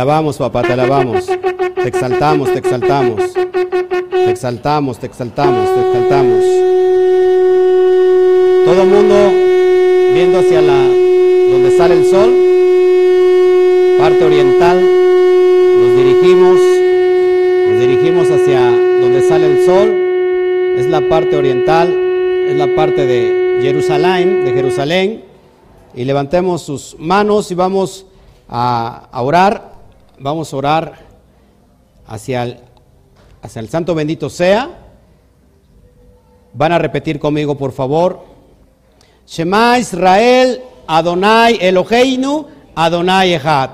alabamos, papá, te alabamos. Te exaltamos, te exaltamos. Te exaltamos, te exaltamos, te exaltamos. Todo el mundo viendo hacia la donde sale el sol, parte oriental. Nos dirigimos, nos dirigimos hacia donde sale el sol. Es la parte oriental, es la parte de Jerusalén, de Jerusalén. Y levantemos sus manos y vamos a, a orar. Vamos a orar hacia el, hacia el Santo bendito sea. Van a repetir conmigo, por favor. Shema Israel, Adonai Eloheinu, Adonai Echad.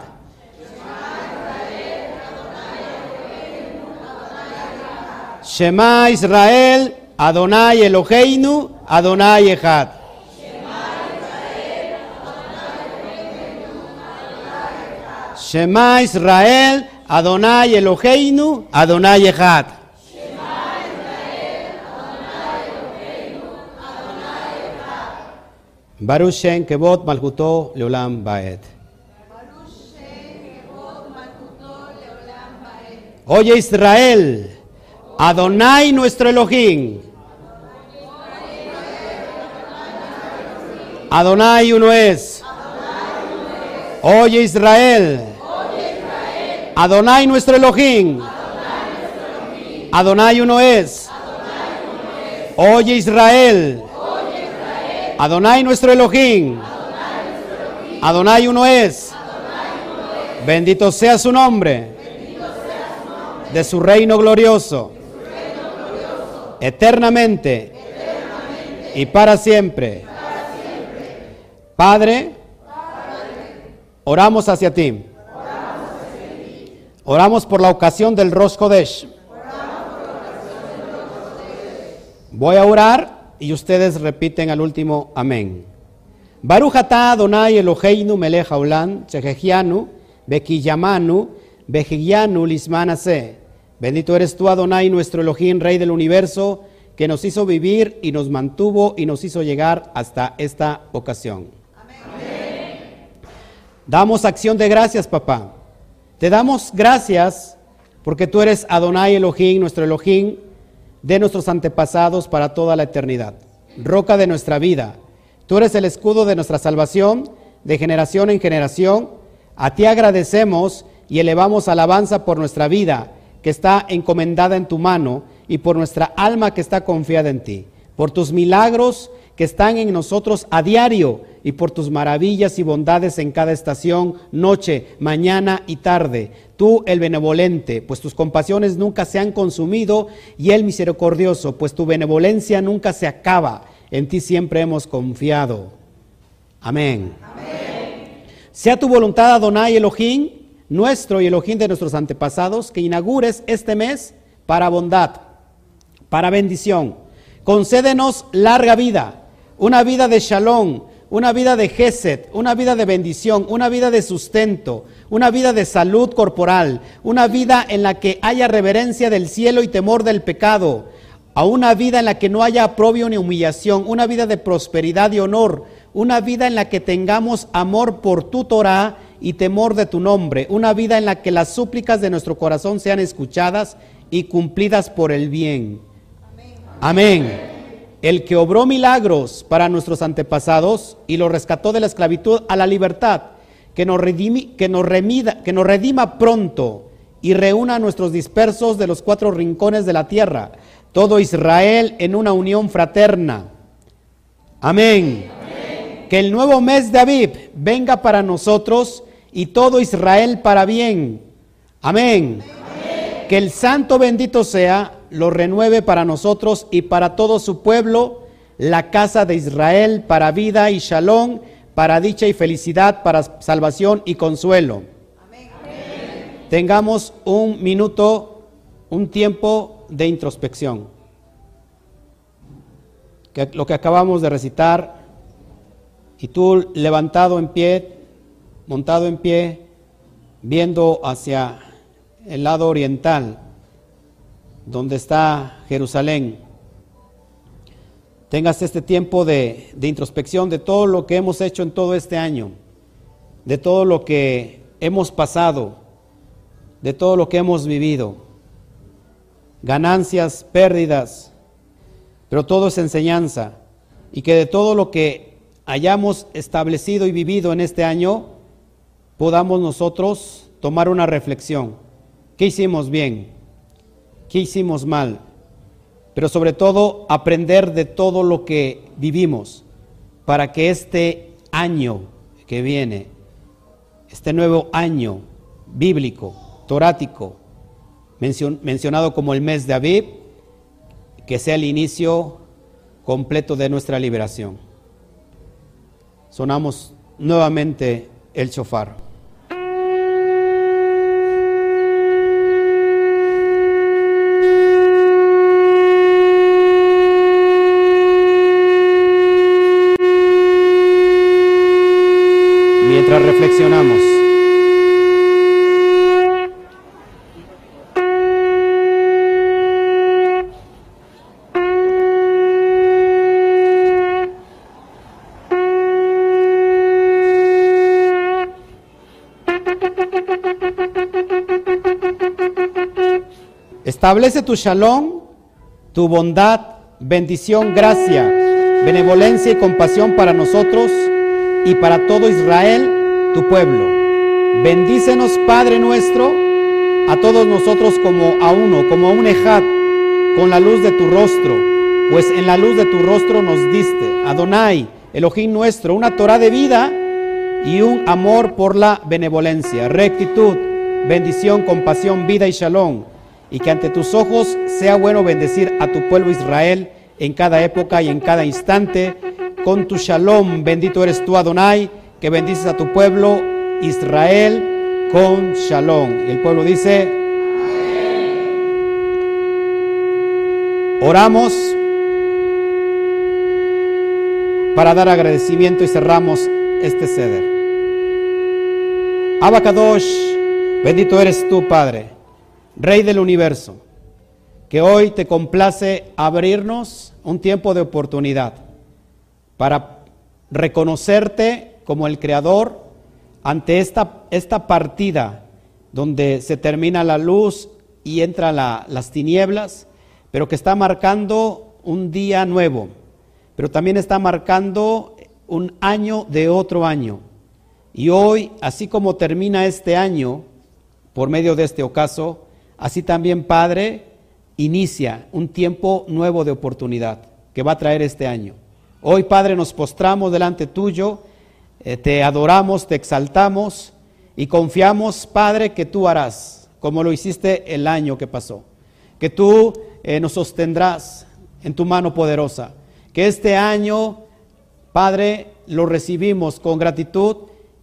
Shema Israel, Adonai Eloheinu, Adonai Echad. Shema Israel, Adonai Eloheinu, Adonai Echad. Baruch Shem Kevot Malchuto Leolam Baed. Oye Israel, Adonai nuestro Elohim. Adonai uno es. Oye Israel. Adonai nuestro Elohim. Adonai uno es. Oye Israel. Adonai nuestro Elohim. Adonai uno es. Bendito sea su nombre. De su reino glorioso. Eternamente. Y para siempre. Padre, oramos hacia ti. Oramos por la ocasión del Rosh Kodesh. Voy a orar y ustedes repiten al último amén. Baruch atah Adonai Eloheinu melech haolam, bekiyamanu, bejigianu lismanase. Bendito eres tú, Adonai, nuestro Elohim, Rey del universo, que nos hizo vivir y nos mantuvo y nos hizo llegar hasta esta ocasión. Damos acción de gracias, papá. Te damos gracias porque tú eres Adonai Elohim, nuestro Elohim, de nuestros antepasados para toda la eternidad, roca de nuestra vida. Tú eres el escudo de nuestra salvación, de generación en generación. A ti agradecemos y elevamos alabanza por nuestra vida, que está encomendada en tu mano, y por nuestra alma que está confiada en ti, por tus milagros que están en nosotros a diario y por tus maravillas y bondades en cada estación, noche, mañana y tarde. Tú el benevolente, pues tus compasiones nunca se han consumido, y el misericordioso, pues tu benevolencia nunca se acaba. En ti siempre hemos confiado. Amén. Sea tu voluntad, Adonai Elohim, nuestro y Elohim de nuestros antepasados, que inaugures este mes para bondad, para bendición. Concédenos larga vida, una vida de shalom, una vida de gesed, una vida de bendición, una vida de sustento, una vida de salud corporal, una vida en la que haya reverencia del cielo y temor del pecado, a una vida en la que no haya aprobio ni humillación, una vida de prosperidad y honor, una vida en la que tengamos amor por tu Torah y temor de tu nombre, una vida en la que las súplicas de nuestro corazón sean escuchadas y cumplidas por el bien. Amén. El que obró milagros para nuestros antepasados y los rescató de la esclavitud a la libertad, que nos, redimi- que nos remida- que nos redima pronto y reúna a nuestros dispersos de los cuatro rincones de la tierra, todo Israel en una unión fraterna. Amén. Que el nuevo mes de Aviv venga para nosotros y todo Israel para bien. Amén. Que el santo bendito sea, lo renueve para nosotros y para todo su pueblo, la casa de Israel para vida y shalom, para dicha y felicidad, para salvación y consuelo. Tengamos un minuto, un tiempo de introspección. Que lo que acabamos de recitar, y tú levantado en pie, montado en pie, viendo hacia el lado oriental, donde está Jerusalén, tengas este tiempo de, de, introspección de todo lo que hemos hecho en todo este año, de todo lo que hemos pasado, de todo lo que hemos vivido, ganancias, pérdidas, pero todo es enseñanza, y que de todo lo que hayamos establecido y vivido en este año, podamos nosotros tomar una reflexión. ¿Qué hicimos bien? ¿Qué hicimos mal? Pero sobre todo aprender de todo lo que vivimos para que este año que viene, este nuevo año bíblico, torático, mencionado como el mes de Aviv, que sea el inicio completo de nuestra liberación. Sonamos nuevamente el chofar. Establece tu shalom, tu bondad, bendición, gracia, benevolencia y compasión para nosotros y para todo Israel, tu pueblo. Bendícenos, Padre nuestro, a todos nosotros como a uno, como a un ejad, con la luz de tu rostro, pues en la luz de tu rostro nos diste, Adonai, Elohim nuestro, una Torah de vida y un amor por la benevolencia, rectitud, bendición, compasión, vida y shalom y que ante tus ojos sea bueno bendecir a tu pueblo Israel en cada época y en cada instante. Con tu shalom, bendito eres tú, Adonai, que bendices a tu pueblo Israel con shalom. Y el pueblo dice, oramos para dar agradecimiento y cerramos este ceder. Abacadosh, bendito eres tú, Padre Rey del universo, que hoy te complace abrirnos un tiempo de oportunidad para reconocerte como el Creador ante esta, esta partida donde se termina la luz y entra las tinieblas, pero que está marcando un día nuevo, pero también está marcando un año de otro año. Y hoy, así como termina este año, por medio de este ocaso, Así también, Padre, inicia un tiempo nuevo de oportunidad que va a traer este año. Hoy, Padre, nos postramos delante tuyo, eh, te adoramos, te exaltamos y confiamos, Padre, que tú harás, como lo hiciste el año que pasó, que tú eh, nos sostendrás en tu mano poderosa, que este año, Padre, lo recibimos con gratitud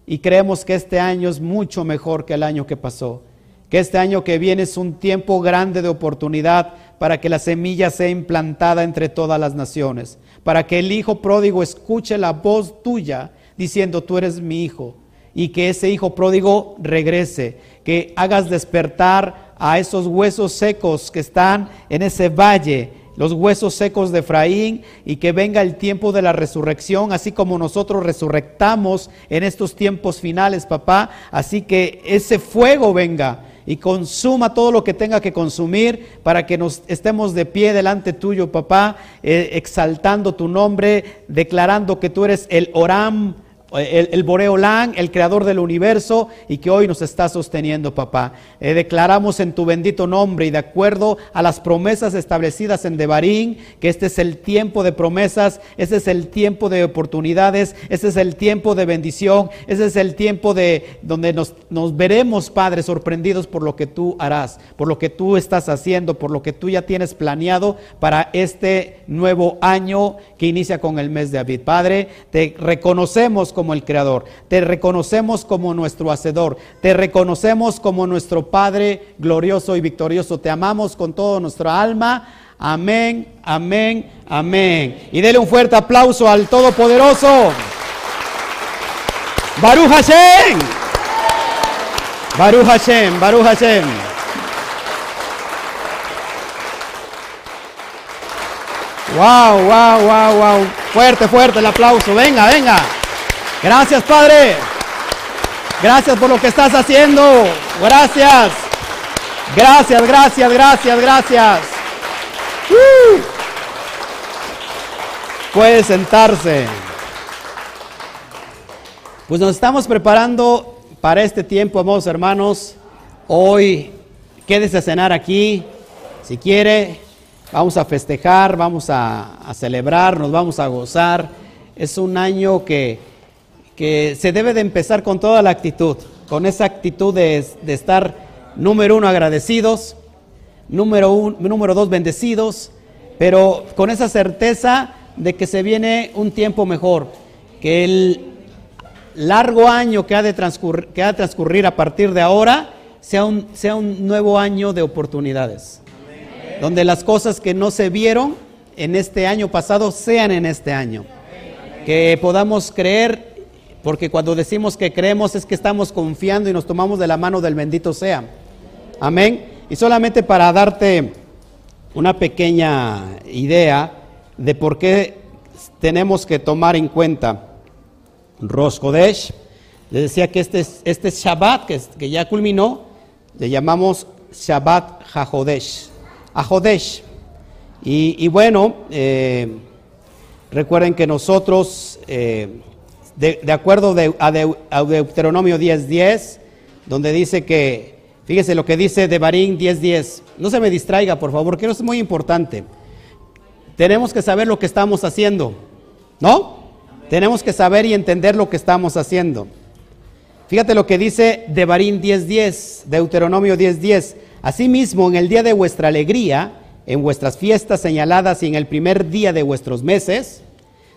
y creemos que este año es mucho mejor que el año que pasó. Que este año que viene es un tiempo grande de oportunidad para que la semilla sea implantada entre todas las naciones, para que el hijo pródigo escuche la voz tuya diciendo, tú eres mi hijo, y que ese hijo pródigo regrese, que hagas despertar a esos huesos secos que están en ese valle, los huesos secos de Efraín, y que venga el tiempo de la resurrección, así como nosotros resurrectamos en estos tiempos finales, papá, así que ese fuego venga y consuma todo lo que tenga que consumir para que nos estemos de pie delante tuyo, papá, eh, exaltando tu nombre, declarando que tú eres el Oram el, el Boreolán, el creador del universo y que hoy nos está sosteniendo, papá. Eh, declaramos en tu bendito nombre y de acuerdo a las promesas establecidas en Devarín, que este es el tiempo de promesas, este es el tiempo de oportunidades, este es el tiempo de bendición, este es el tiempo de donde nos, nos veremos, Padre, sorprendidos por lo que tú harás, por lo que tú estás haciendo, por lo que tú ya tienes planeado para este nuevo año que inicia con el mes de Abid. Padre, te reconocemos como como el Creador, te reconocemos como nuestro Hacedor, te reconocemos como nuestro Padre glorioso y victorioso, te amamos con toda nuestra alma. Amén, amén, amén. Y dele un fuerte aplauso al Todopoderoso. Baruch Hashem. Baruch Hashem, Baruch Hashem. Wow, wow, wow, wow. Fuerte, fuerte el aplauso. Venga, venga. Gracias, Padre. Gracias por lo que estás haciendo. Gracias. Gracias, gracias, gracias, gracias. Uh. Puede sentarse. Pues nos estamos preparando para este tiempo, amados hermanos. Hoy quédese a cenar aquí, si quiere. Vamos a festejar, vamos a, celebrar, nos vamos a gozar. Es un año que, que, se debe de empezar con toda la actitud, con esa actitud de, de estar, número uno, agradecidos, número, un, número dos, bendecidos, pero con esa certeza de que se viene un tiempo mejor, que el largo año que ha de transcurrir, que ha de transcurrir a partir de ahora sea un, sea un nuevo año de oportunidades donde las cosas que no se vieron en este año pasado sean en este año. Que podamos creer, porque cuando decimos que creemos es que estamos confiando y nos tomamos de la mano del bendito sea. Amén. Y solamente para darte una pequeña idea de por qué tenemos que tomar en cuenta Rosh Kodesh, les decía que este, este Shabbat que, ya culminó, le llamamos Shabbat HaJodesh. Y, bueno, eh, recuerden que nosotros, eh, de, acuerdo a, Deuteronomio 10.10, donde dice que, fíjese lo que dice de Barín 10.10, no se me distraiga, por favor, que eso es muy importante. Tenemos que saber lo que estamos haciendo, ¿no? Tenemos que saber y entender lo que estamos haciendo. Fíjate lo que dice de Barín 10.10, Deuteronomio 10.10. Asimismo, en el día de vuestra alegría, en vuestras fiestas señaladas y en el primer día de vuestros meses,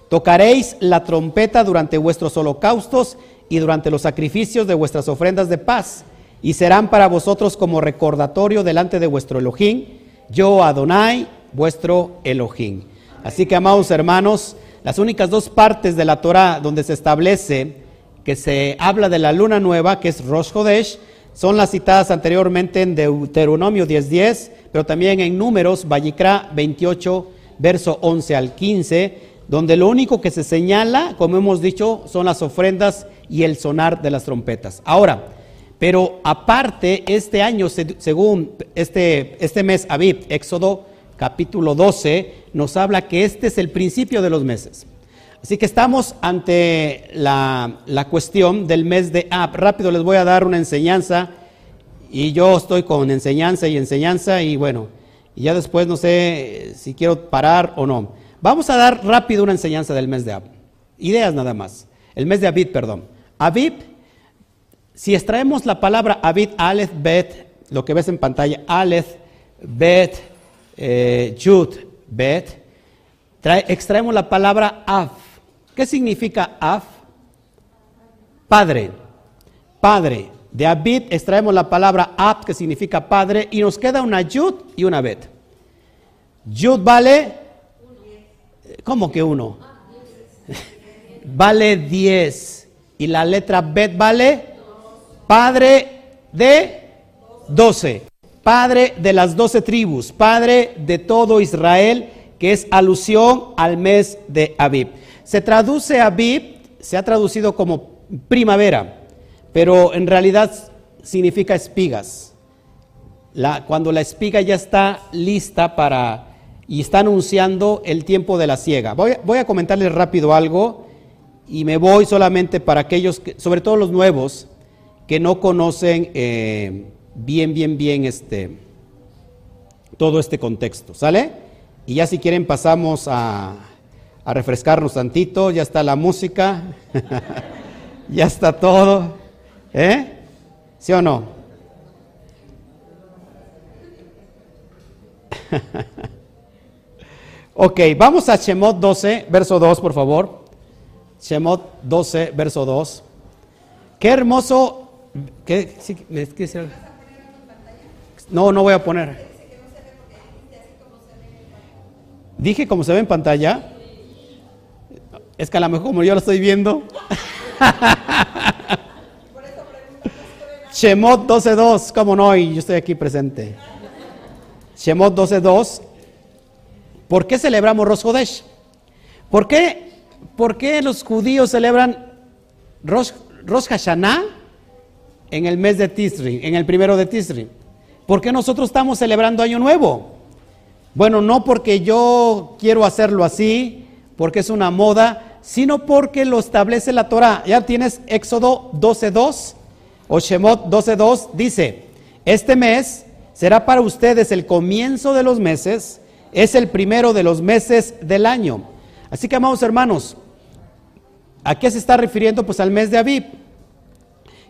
tocaréis la trompeta durante vuestros holocaustos y durante los sacrificios de vuestras ofrendas de paz, y serán para vosotros como recordatorio delante de vuestro Elohim, yo Adonai, vuestro Elohim. Así que, amados hermanos, las únicas dos partes de la Torah donde se establece que se habla de la luna nueva, que es Rosh Hodesh, son las citadas anteriormente en Deuteronomio 10.10, pero también en Números, Vallicra 28, verso 11 al 15, donde lo único que se señala, como hemos dicho, son las ofrendas y el sonar de las trompetas. Ahora, pero aparte, este año, según este, este mes Abib, Éxodo capítulo 12, nos habla que este es el principio de los meses. Así que estamos ante la, cuestión del mes de Ab. Rápido les voy a dar una enseñanza y yo estoy con enseñanza y enseñanza y bueno, y ya después no sé si quiero parar o no. Vamos a dar rápido una enseñanza del mes de Ab. Ideas nada más. El mes de Abid, perdón. Abib, si extraemos la palabra Abid, Aleph, Bet, lo que ves en pantalla, Aleph, Bet, eh, Yud, Bet, extraemos la palabra Av. ¿Qué significa Af? Padre. Padre. De Abid extraemos la palabra Ab, que significa padre, y nos queda una Yud y una Bet. Yud vale. ¿Cómo que uno? vale 10. Y la letra Bet vale. Padre de 12. Padre de las doce tribus. Padre de todo Israel, que es alusión al mes de Abib. Se traduce a Bib, se ha traducido como primavera, pero en realidad significa espigas. cuando la espiga ya está lista para y está anunciando el tiempo de la siega. Voy, a comentarles rápido algo y me voy solamente para aquellos, sobre todo los nuevos, que no conocen eh, bien, bien, bien este, todo este contexto. ¿Sale? Y ya si quieren pasamos a, a refrescarnos tantito, ya está la música, ya está todo, ¿eh? ¿Sí o no? ok, vamos a Shemot 12, verso 2, por favor. Shemot 12, verso 2. Qué hermoso. ¿Qué, no, no voy a poner. Dije como se ve en pantalla. Es que a lo mejor como yo lo estoy viendo. Shemot 12.2, ¿cómo no? Y yo estoy aquí presente. Shemot 12.2. ¿Por qué celebramos Rosh Hodesh? ¿Por qué, ¿Por qué los judíos celebran Rosh, Hashanah en el mes de Tisri, en el primero de Tisri? ¿Por qué nosotros estamos celebrando Año Nuevo? Bueno, no porque yo quiero hacerlo así, porque es una moda, sino porque lo establece la Torah. Ya tienes Éxodo 12.2 o Shemot 12.2, dice, este mes será para ustedes el comienzo de los meses, es el primero de los meses del año. Así que, amados hermanos, ¿a qué se está refiriendo? Pues al mes de Aviv.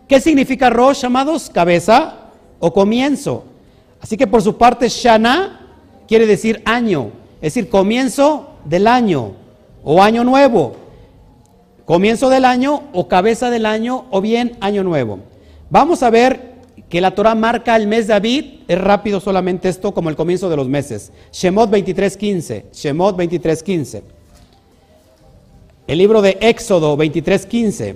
¿Qué significa Rosh, amados? Cabeza o comienzo. Así que por su parte, Shana quiere decir año, es decir, comienzo del año o año nuevo. Comienzo del año o cabeza del año o bien año nuevo. Vamos a ver que la Torah marca el mes de David, es rápido solamente esto como el comienzo de los meses. Shemot 23.15, Shemot 23.15. El libro de Éxodo 23.15.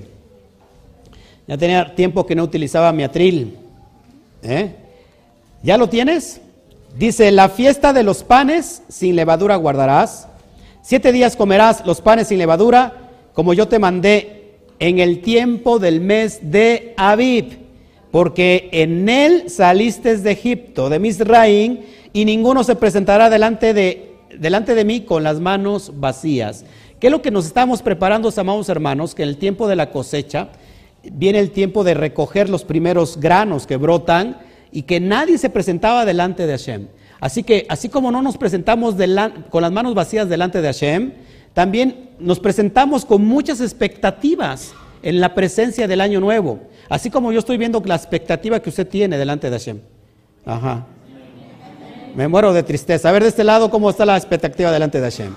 Ya tenía tiempo que no utilizaba mi atril. ¿Eh? ¿Ya lo tienes? Dice, la fiesta de los panes sin levadura guardarás. Siete días comerás los panes sin levadura, como yo te mandé en el tiempo del mes de Abib porque en él saliste de Egipto, de Misraín, y ninguno se presentará delante de, delante de mí con las manos vacías. ¿Qué es lo que nos estamos preparando, amados hermanos? Que en el tiempo de la cosecha viene el tiempo de recoger los primeros granos que brotan y que nadie se presentaba delante de Hashem. Así que, así como no nos presentamos con las manos vacías delante de Hashem, también nos presentamos con muchas expectativas en la presencia del año nuevo. Así como yo estoy viendo la expectativa que usted tiene delante de Hashem. Ajá. Me muero de tristeza. A ver de este lado cómo está la expectativa delante de Hashem.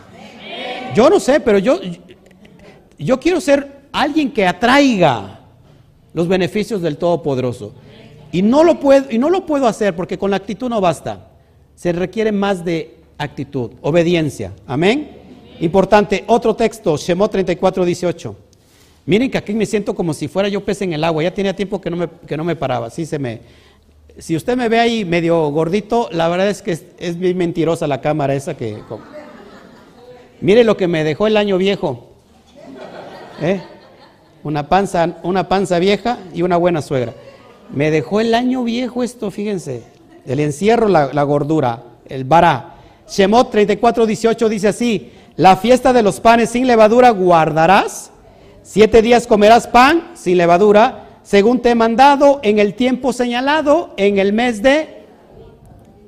Yo no sé, pero yo, yo quiero ser alguien que atraiga los beneficios del Todopoderoso. Y no lo puedo, y no lo puedo hacer porque con la actitud no basta. Se requiere más de actitud, obediencia. Amén. Importante, otro texto, Shemot 34, 18. Miren que aquí me siento como si fuera yo pez en el agua. Ya tenía tiempo que no me, que no me paraba. Así se me. Si usted me ve ahí medio gordito, la verdad es que es, bien mentirosa la cámara esa que. Mire lo que me dejó el año viejo. ¿Eh? Una panza, una panza vieja y una buena suegra. Me dejó el año viejo esto, fíjense. El encierro, la, la gordura, el bará. Shemot 34, 18 dice así: La fiesta de los panes sin levadura guardarás Siete días comerás pan sin levadura, según te he mandado en el tiempo señalado, en el mes de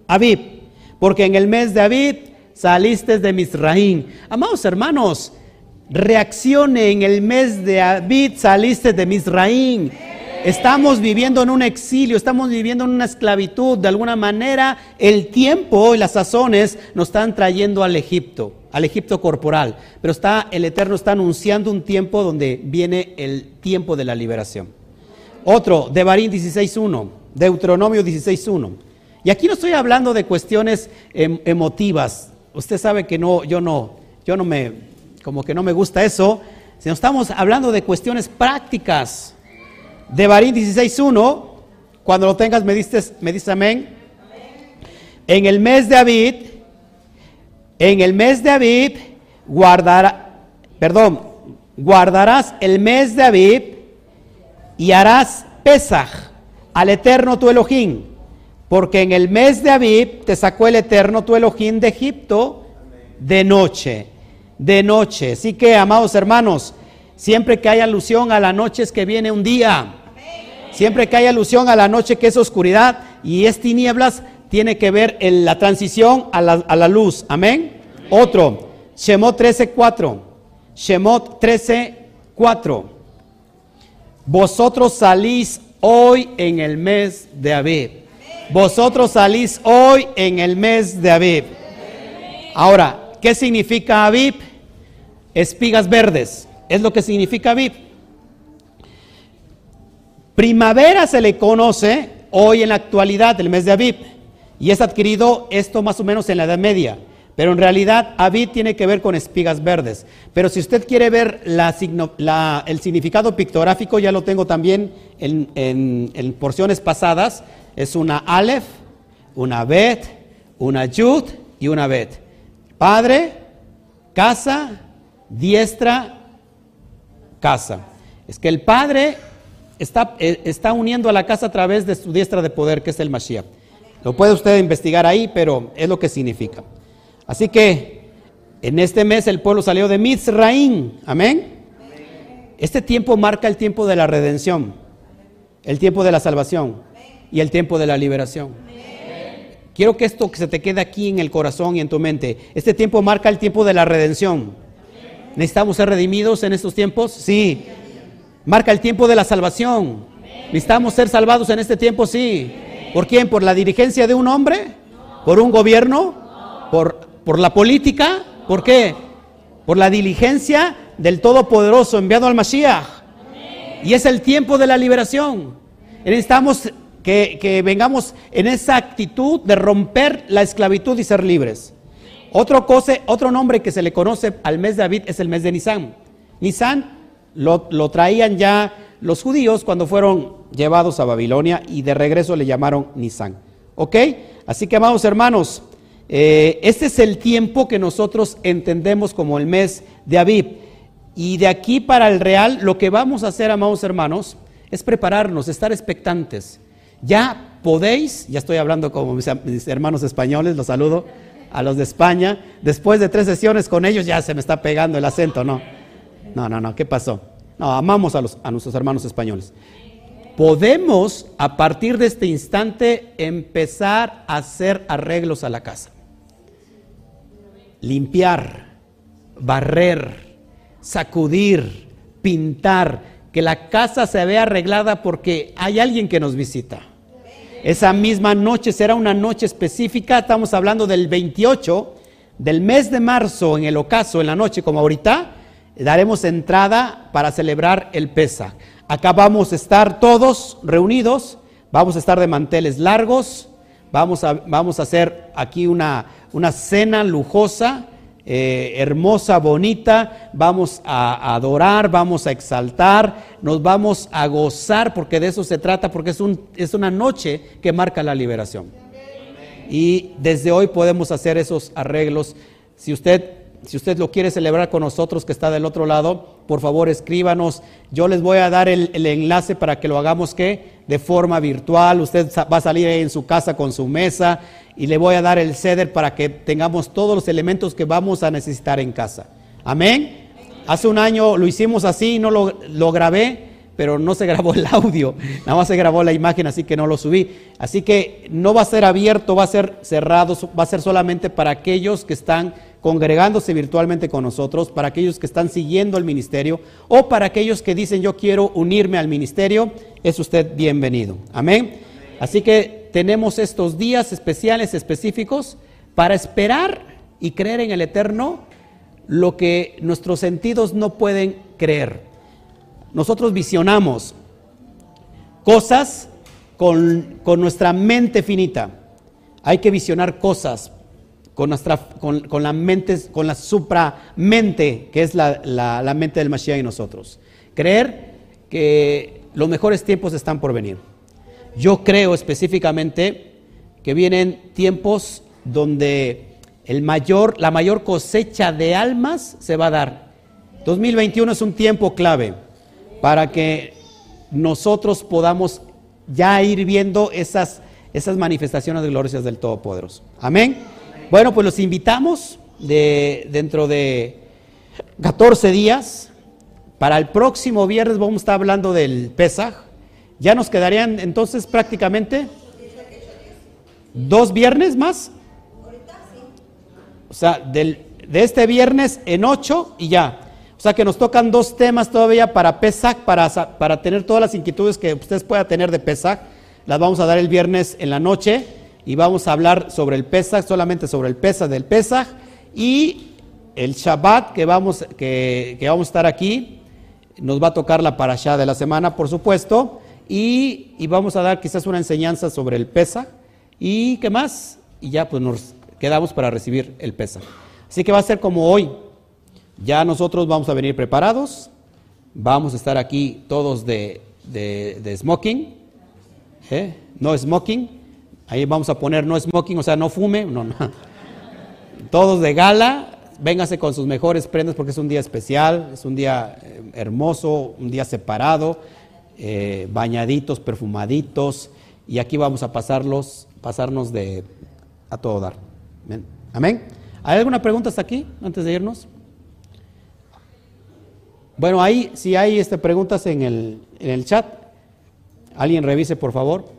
Abib. Porque en el mes de Abib saliste de Misraín. Amados hermanos, reaccione en el mes de Abib saliste de Misraín. Estamos viviendo en un exilio, estamos viviendo en una esclavitud. De alguna manera, el tiempo y las sazones nos están trayendo al Egipto al Egipto corporal, pero está, el Eterno está anunciando un tiempo donde viene el tiempo de la liberación. Otro, Devarim 16.1, Deuteronomio 16.1. Y aquí no estoy hablando de cuestiones em, emotivas. Usted sabe que no, yo no, yo no me, como que no me gusta eso, sino estamos hablando de cuestiones prácticas. Devarim 16.1, cuando lo tengas me dices, me dices amén. En el mes de David, en el mes de Aviv guardará, guardarás el mes de Aviv y harás Pesaj al Eterno tu Elohim, porque en el mes de Aviv te sacó el Eterno tu Elohim de Egipto de noche, de noche. Así que, amados hermanos, siempre que hay alusión a la noche es que viene un día. Siempre que hay alusión a la noche que es oscuridad y es tinieblas, tiene que ver en la transición a la, luz. Amén. Otro, Shemot 13:4. Shemot 13:4. Vosotros salís hoy en el mes de Abib. Vosotros salís hoy en el mes de Abib. Ahora, ¿qué significa Abib? Espigas verdes. Es lo que significa Abib. Primavera se le conoce hoy en la actualidad, el mes de Abib. Y es adquirido esto más o menos en la Edad Media. Pero en realidad Abid tiene que ver con espigas verdes. Pero si usted quiere ver el significado pictográfico, ya lo tengo también en, porciones pasadas. Es una Aleph, una Bet, una Yud y una Bet. Padre, casa, diestra, casa. Es que el Padre está, eh, está uniendo a la casa a través de su diestra de poder, que es el Mashiach. Lo puede usted investigar ahí, pero es lo que significa. Así que en este mes el pueblo salió de Mizraim. Amén. Este tiempo marca el tiempo de la redención, el tiempo de la salvación y el tiempo de la liberación. Quiero que esto que se te quede aquí en el corazón y en tu mente. Este tiempo marca el tiempo de la redención. ¿Necesitamos ser redimidos en estos tiempos? Sí. Marca el tiempo de la salvación. ¿Necesitamos ser salvados en este tiempo? Sí. ¿Por quién? ¿Por la dirigencia de un hombre? ¿Por un gobierno? ¿Por, por la política? ¿Por qué? Por la diligencia del Todopoderoso enviado al Mashiach. Y es el tiempo de la liberación. Necesitamos que, vengamos en esa actitud de romper la esclavitud y ser libres. Otro, cosa, otro nombre que se le conoce al mes de David es el mes de Nisan. Nisan lo, traían ya los judíos cuando fueron llevados a Babilonia y de regreso le llamaron Nisan. ¿Ok? Así que, amados hermanos, eh, este es el tiempo que nosotros entendemos como el mes de Aviv. Y de aquí para el real, lo que vamos a hacer, amados hermanos, es prepararnos, estar expectantes. Ya podéis, ya estoy hablando como mis, hermanos españoles, los saludo a los de España. Después de tres sesiones con ellos ya se me está pegando el acento, ¿no? No, no, no, ¿qué pasó? No, amamos a, los, nuestros hermanos españoles. Podemos a partir de este instante empezar a hacer arreglos a la casa. Limpiar, barrer, sacudir, pintar, que la casa se vea arreglada porque hay alguien que nos visita. Esa misma noche será una noche específica, estamos hablando del 28 del mes de marzo en el ocaso, en la noche como ahorita, daremos entrada para celebrar el Pesa. Acá vamos a estar todos reunidos, vamos a estar de manteles largos, vamos a, vamos a hacer aquí una, una cena lujosa eh, hermosa, bonita, vamos a adorar, vamos a exaltar, nos vamos a gozar, porque de eso se trata, porque es, un, es una noche que marca la liberación. Y desde hoy podemos hacer esos arreglos. Si usted si usted lo quiere celebrar con nosotros que está del otro lado, por favor escríbanos. Yo les voy a dar el, enlace para que lo hagamos que de forma virtual. Usted va a salir en su casa con su mesa y le voy a dar el ceder para que tengamos todos los elementos que vamos a necesitar en casa. Amén. Hace un año lo hicimos así, no lo, lo grabé, pero no se grabó el audio, nada más se grabó la imagen, así que no lo subí. Así que no va a ser abierto, va a ser cerrado, va a ser solamente para aquellos que están congregándose virtualmente con nosotros, para aquellos que están siguiendo el ministerio o para aquellos que dicen yo quiero unirme al ministerio, es usted bienvenido. Amén. Así que tenemos estos días especiales, específicos, para esperar y creer en el Eterno lo que nuestros sentidos no pueden creer. Nosotros visionamos cosas con, con nuestra mente finita. Hay que visionar cosas con, nuestra, con, con la mente, con la supramente, que es la, la, mente del Mashiach y nosotros. Creer que los mejores tiempos están por venir. Yo creo específicamente que vienen tiempos donde el mayor, la mayor cosecha de almas se va a dar. 2021 es un tiempo clave para que nosotros podamos ya ir viendo esas, esas manifestaciones gloriosas del Todopoderoso. Amén. Bueno, pues los invitamos de, dentro de 14 días. Para el próximo viernes vamos a estar hablando del Pesaj. Ya nos quedarían entonces prácticamente dos viernes más. O sea, del, de este viernes en ocho y ya. O sea que nos tocan dos temas todavía para Pesach, para, para tener todas las inquietudes que ustedes puedan tener de Pesach. Las vamos a dar el viernes en la noche y vamos a hablar sobre el Pesach, solamente sobre el Pesach del Pesach y el Shabbat que vamos, que, vamos a estar aquí. Nos va a tocar la parashá de la semana, por supuesto, y, y vamos a dar quizás una enseñanza sobre el Pesach y qué más, y ya pues nos quedamos para recibir el Pesach. Así que va a ser como hoy. Ya nosotros vamos a venir preparados, vamos a estar aquí todos de, de, smoking, ¿eh? no smoking, Ahí vamos a poner no smoking, o sea, no fume, no, no. Todos de gala, véngase con sus mejores prendas porque es un día especial, es un día eh, hermoso, un día separado, eh, bañaditos, perfumaditos, y aquí vamos a pasarlos, pasarnos de a todo dar. Amén. ¿Hay alguna pregunta hasta aquí antes de irnos? Bueno, ahí si hay este, preguntas en el, en el chat, alguien revise por favor.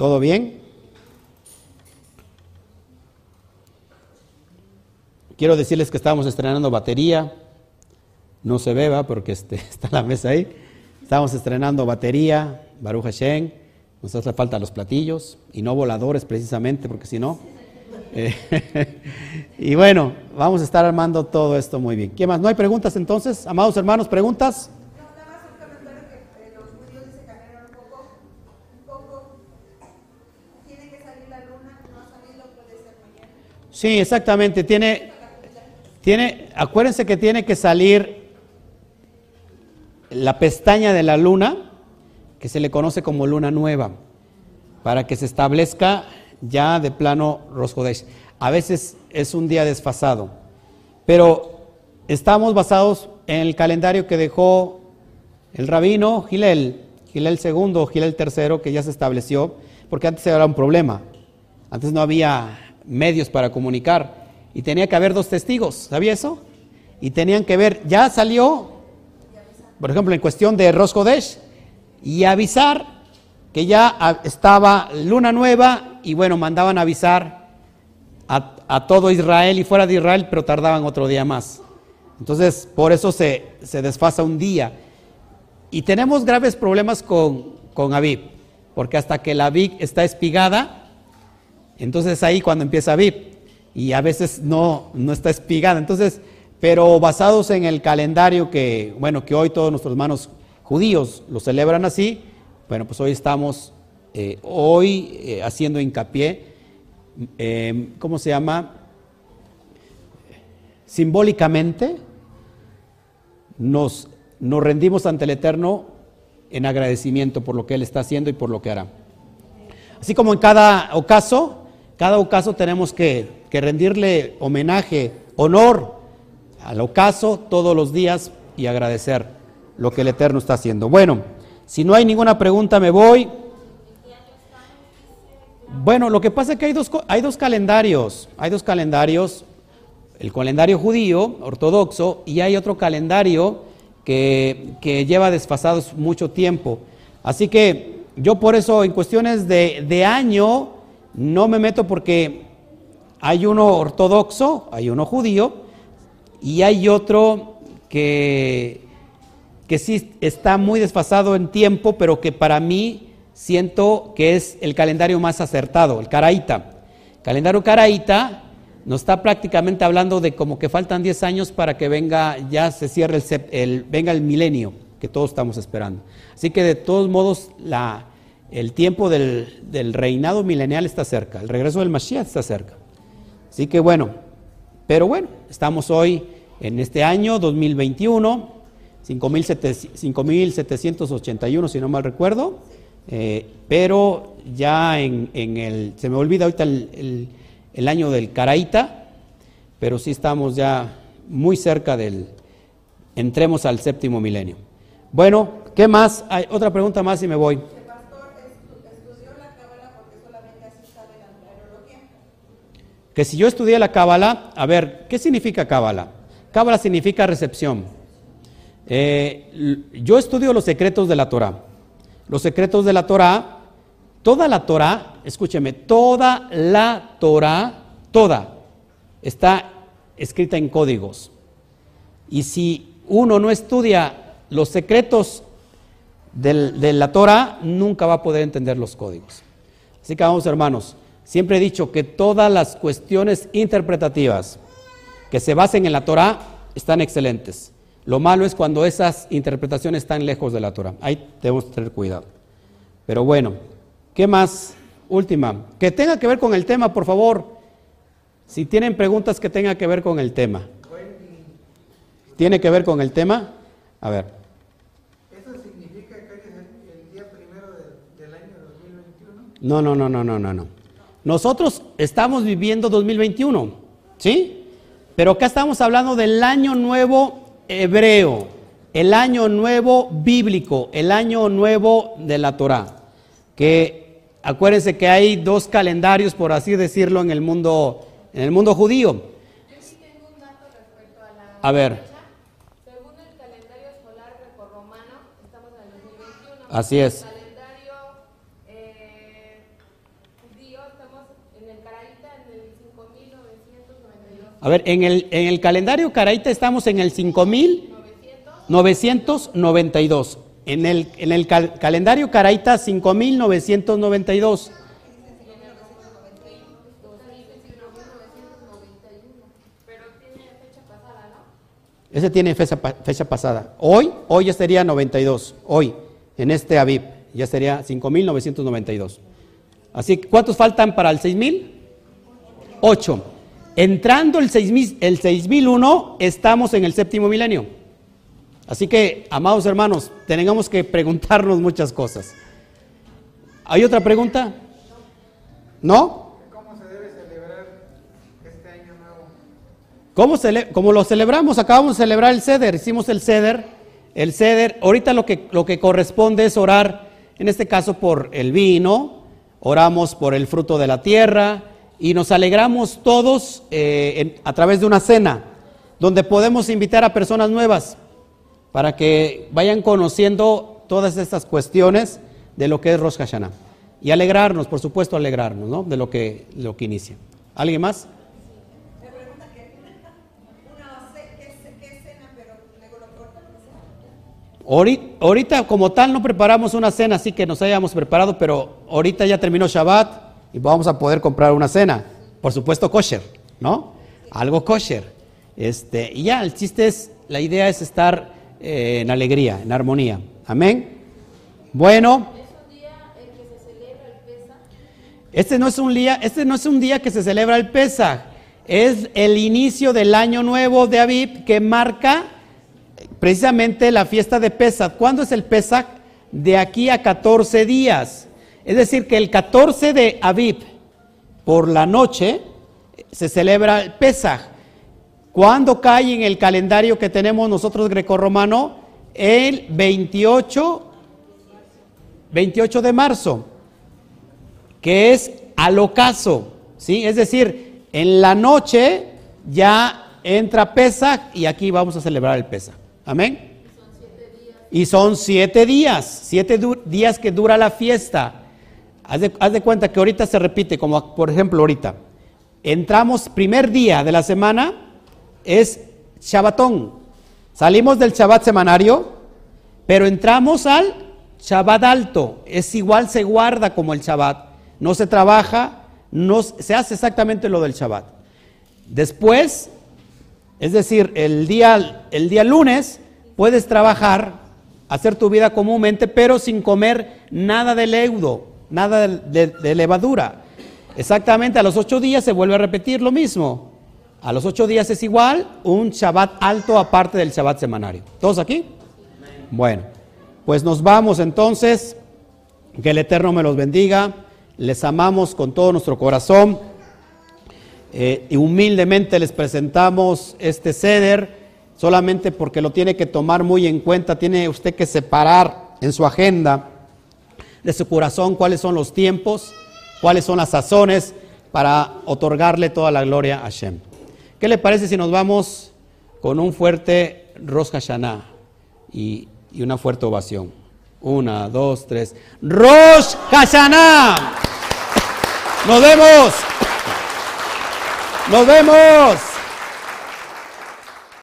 ¿Todo bien? Quiero decirles que estamos estrenando batería. No se beba porque este, está la mesa ahí. Estamos estrenando batería, Baruch Hashem. Nos hace falta los platillos y no voladores precisamente porque si no... Eh, y bueno, vamos a estar armando todo esto muy bien. ¿Qué más? ¿No hay preguntas entonces? Amados hermanos, ¿preguntas? Sí, exactamente. Tiene, tiene, acuérdense que tiene que salir la pestaña de la luna, que se le conoce como luna nueva, para que se establezca ya de plano Roscodesh. A veces es un día desfasado, pero estamos basados en el calendario que dejó el rabino Gilel, Gilel II, Gilel III, que ya se estableció, porque antes era un problema. Antes no había medios para comunicar y tenía que haber dos testigos, ¿sabía eso? Y tenían que ver, ya salió, por ejemplo, en cuestión de Roscodesh, y avisar que ya estaba luna nueva y bueno, mandaban avisar a, todo Israel y fuera de Israel, pero tardaban otro día más. Entonces, por eso se, se desfasa un día. Y tenemos graves problemas con, con Aviv, porque hasta que la Aviv está espigada, entonces ahí cuando empieza Aviv, y a veces no, no está espigada. Entonces, pero basados en el calendario que, bueno, que hoy todos nuestros hermanos judíos lo celebran así, bueno, pues hoy estamos, eh, hoy eh, haciendo hincapié, em, ¿cómo se llama? Simbólicamente nos, nos rendimos ante el Eterno en agradecimiento por lo que Él está haciendo y por lo que hará. Así como en cada ocaso, cada ocaso tenemos que, que rendirle homenaje, honor al ocaso todos los días y agradecer lo que el Eterno está haciendo. Bueno. Si no hay ninguna pregunta, me voy. Bueno, lo que pasa es que hay dos, hay dos calendarios. Hay dos calendarios. El calendario judío, ortodoxo, y hay otro calendario que, lleva desfasados mucho tiempo. Así que yo por eso en cuestiones de, de año no me meto porque hay uno ortodoxo, hay uno judío, y hay otro que que sí está muy desfasado en tiempo, pero que para mí siento que es el calendario más acertado, el Caraíta. calendario Caraíta nos está prácticamente hablando de como que faltan 10 años para que venga, ya se cierre el, venga el milenio que todos estamos esperando. Así que de todos modos la, el tiempo del, del reinado milenial está cerca, el regreso del Mashiach está cerca. Así que bueno, pero bueno, estamos hoy en este año 2021 5.781, si no mal recuerdo, eh, pero ya en, el, se me olvida ahorita el, año del Caraíta, pero sí estamos ya muy cerca del, entremos al séptimo milenio. Bueno, ¿qué más? Hay otra pregunta más y me voy. Que si yo estudié la Cábala, a ver, ¿qué significa Cábala? Cábala significa recepción. Eh, yo estudio los secretos de la Torah. Los secretos de la Torah, toda la Torah, escúcheme, toda la Torah, toda, está escrita en códigos. Y si uno no estudia los secretos de la Torah, nunca va a poder entender los códigos. Así que vamos, hermanos, siempre he dicho que todas las cuestiones interpretativas que se basen en la Torah están excelentes. Lo malo es cuando esas interpretaciones están lejos de la Torah. Ahí debemos tener cuidado. Pero bueno, ¿qué más? Última. Que tenga que ver con el tema, por favor. Si tienen preguntas que tengan que ver con el tema. ¿Tiene que ver con el tema? A ver. ¿Eso significa que es el día primero del año 2021? No, no, no, no, no, no, no. Nosotros estamos viviendo 2021, ¿sí? Pero acá estamos hablando del año nuevo hebreo, el año nuevo bíblico, el año nuevo de la Torah. que acuérdense que hay dos calendarios, por así decirlo, en el mundo, en el mundo judío. Yo sí tengo un dato respecto a la A ver. fecha. Según el calendario solar grecorromano, estamos en el 2021. Así es. El calendario eh, judío, estamos en el Caraíta en el 5992. A ver, en el, en el calendario caraíta estamos en el 5992. En el, en el cal- calendario caraíta 5992. Pero tiene fecha pasada, ¿no? Ese tiene fecha, fecha pasada. Hoy, hoy ya sería 92. Hoy, en este Aviv, ya sería 5992. Así ¿cuántos faltan para el 6000? 8. Entrando el 6000, el 6001, estamos en el séptimo milenio. Así que, amados hermanos, tenemos que preguntarnos muchas cosas. ¿Hay otra pregunta? ¿No? ¿Cómo se debe celebrar este año nuevo? ¿Cómo cele- como lo celebramos, acabamos de celebrar el ceder, hicimos el ceder, el ceder, ahorita lo que, lo que corresponde es orar, en este caso por el vino, oramos por el fruto de la tierra y nos alegramos todos eh, a través de una cena, donde podemos invitar a personas nuevas para que vayan conociendo todas estas cuestiones de lo que es Rosh Hashanah. Y alegrarnos, por supuesto, alegrarnos ¿no? de lo que, lo que inicia. ¿Alguien más? Ahori- Ahorita como tal no preparamos una cena, así que nos hayamos preparado, pero ahorita ya terminó Shabbat y vamos a poder comprar una cena. Por supuesto kosher, ¿no? Algo kosher. Este, y ya, el chiste es, la idea es estar eh, en alegría, en armonía. Amén. Bueno, este no es un día, este no es un día que se celebra el Pesaj, es el inicio del año nuevo de Aviv que marca precisamente la fiesta de Pesach. ¿Cuándo es el Pesach? De aquí a 14 días. Es decir, que el 14 de Aviv por la noche se celebra el Pesach. ¿Cuándo cae en el calendario que tenemos nosotros grecorromano? El 28, 28 de marzo que es al ocaso, ¿sí? Es decir, en la noche ya entra Pesach y aquí vamos a celebrar el Pesach. Amén. Y son siete días, siete días que dura la fiesta. Haz de, cuenta que ahorita se repite, como por ejemplo ahorita. Entramos, primer día de la semana es Shabbatón. Salimos del Shabbat semanario, pero entramos al Shabbat alto. Es igual, se guarda como el Shabbat. No se trabaja, no, se hace exactamente lo del Shabbat. Después, es decir, el día, el día lunes puedes trabajar, hacer tu vida comúnmente, pero sin comer nada de leudo, nada de, levadura. Exactamente, a los ocho días se vuelve a repetir lo mismo. A los ocho días es igual un Shabbat alto aparte del Shabbat semanario. ¿Todos aquí? Bueno, pues nos vamos entonces. Que el Eterno me los bendiga. Les amamos con todo nuestro corazón. Eh, y humildemente les presentamos este ceder, solamente porque lo tiene que tomar muy en cuenta, tiene usted que separar en su agenda de su corazón cuáles son los tiempos, cuáles son las sazones para otorgarle toda la gloria a Hashem. ¿Qué le parece si nos vamos con un fuerte Rosh Hashanah y, y una fuerte ovación? Una, dos, tres. Rosh Hashanah. Nos vemos. Nos vemos.